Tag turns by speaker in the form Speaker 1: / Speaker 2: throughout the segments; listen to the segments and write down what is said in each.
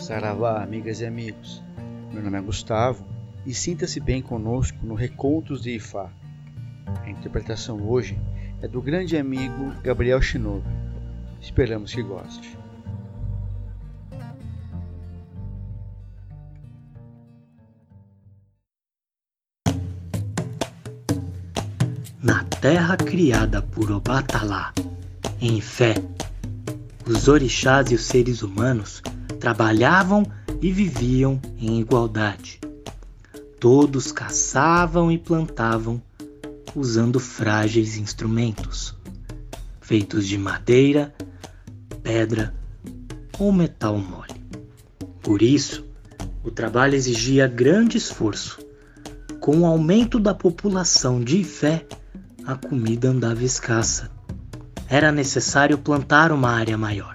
Speaker 1: Saravá, amigas e amigos. Meu nome é Gustavo e sinta-se bem conosco no Recontos de Ifá. A interpretação hoje é do grande amigo Gabriel Shinobi. Esperamos que goste.
Speaker 2: Na terra criada por Obatalá, em fé, os orixás e os seres humanos trabalhavam e viviam em igualdade. Todos caçavam e plantavam usando frágeis instrumentos, feitos de madeira, pedra ou metal mole. Por isso, o trabalho exigia grande esforço. Com o aumento da população de fé, a comida andava escassa. Era necessário plantar uma área maior.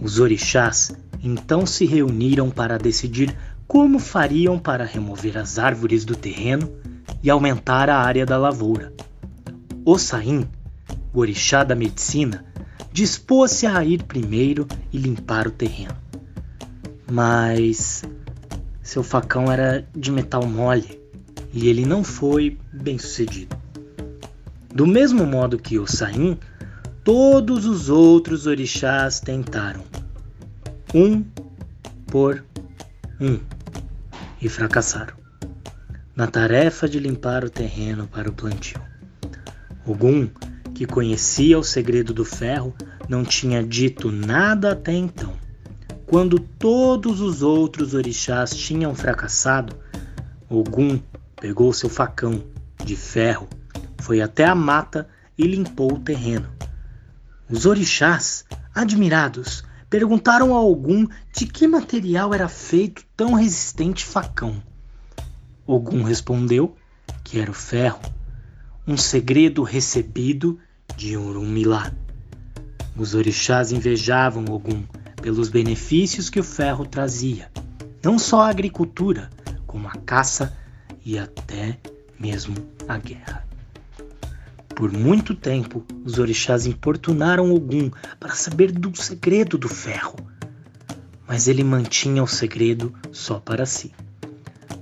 Speaker 2: Os orixás então se reuniram para decidir como fariam para remover as árvores do terreno e aumentar a área da lavoura. O Saim, o orixá da medicina, dispôs-se a ir primeiro e limpar o terreno. Mas seu facão era de metal mole e ele não foi bem sucedido. Do mesmo modo que o Saim, todos os outros orixás tentaram, um por um, e fracassaram na tarefa de limpar o terreno para o plantio. Ogum, que conhecia o segredo do ferro, não tinha dito nada até então. Quando todos os outros orixás tinham fracassado, Ogum pegou seu facão de ferro, foi até a mata e limpou o terreno. Os orixás, admirados, perguntaram a algum de que material era feito tão resistente facão. Ogum respondeu que era o ferro, um segredo recebido de Urumilá. Os orixás invejavam Ogum pelos benefícios que o ferro trazia, não só a agricultura, como a caça e até mesmo a guerra. Por muito tempo, os orixás importunaram Ogum para saber do segredo do ferro, mas ele mantinha o segredo só para si.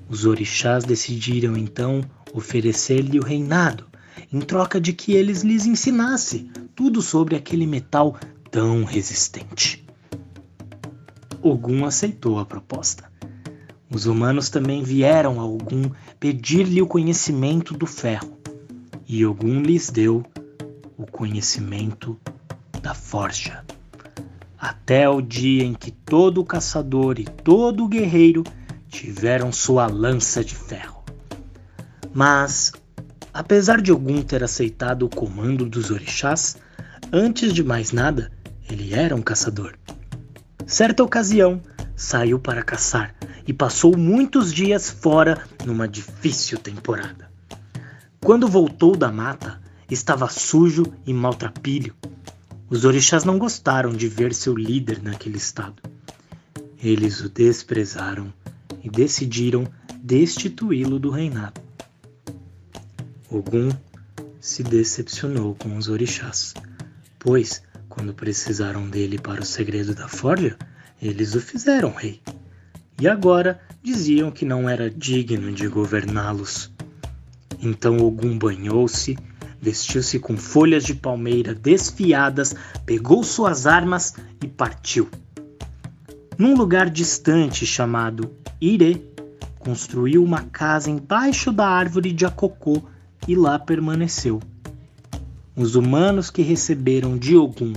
Speaker 2: Os orixás decidiram então oferecer-lhe o reinado, em troca de que eles lhes ensinasse tudo sobre aquele metal tão resistente. Ogum aceitou a proposta. Os humanos também vieram a Ogum pedir-lhe o conhecimento do ferro e Ogum lhes deu o conhecimento da forja. Até o dia em que todo caçador e todo guerreiro tiveram sua lança de ferro. Mas, apesar de Ogum ter aceitado o comando dos orixás, antes de mais nada, ele era um caçador. Certa ocasião, saiu para caçar e passou muitos dias fora numa difícil temporada. Quando voltou da mata, estava sujo e maltrapilho. Os orixás não gostaram de ver seu líder naquele estado. Eles o desprezaram e decidiram destituí-lo do reinado. Ogum se decepcionou com os orixás, pois, quando precisaram dele para o segredo da forja, eles o fizeram rei. E agora diziam que não era digno de governá-los. Então Ogum banhou-se, vestiu-se com folhas de palmeira desfiadas, pegou suas armas e partiu. Num lugar distante chamado Ire, construiu uma casa embaixo da árvore de Acocô e lá permaneceu. Os humanos que receberam de Ogum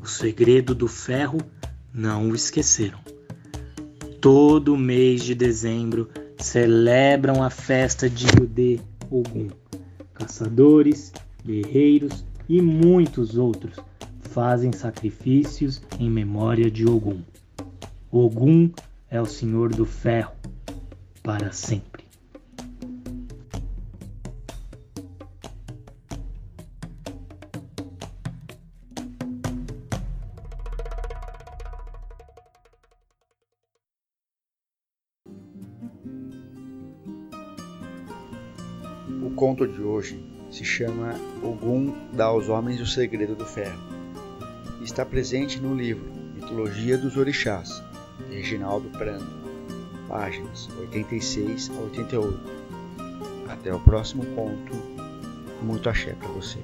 Speaker 2: o segredo do ferro não o esqueceram. Todo mês de dezembro celebram a festa de Yudê Ogum. Caçadores, guerreiros e muitos outros fazem sacrifícios em memória de Ogum. Ogum é o Senhor do Ferro para sempre.
Speaker 1: Conto de hoje se chama Ogum dá aos homens o segredo do ferro. Está presente no livro Mitologia dos Orixás, de Reginaldo Prando, páginas 86 a 88. Até o próximo conto. Muito axé para você.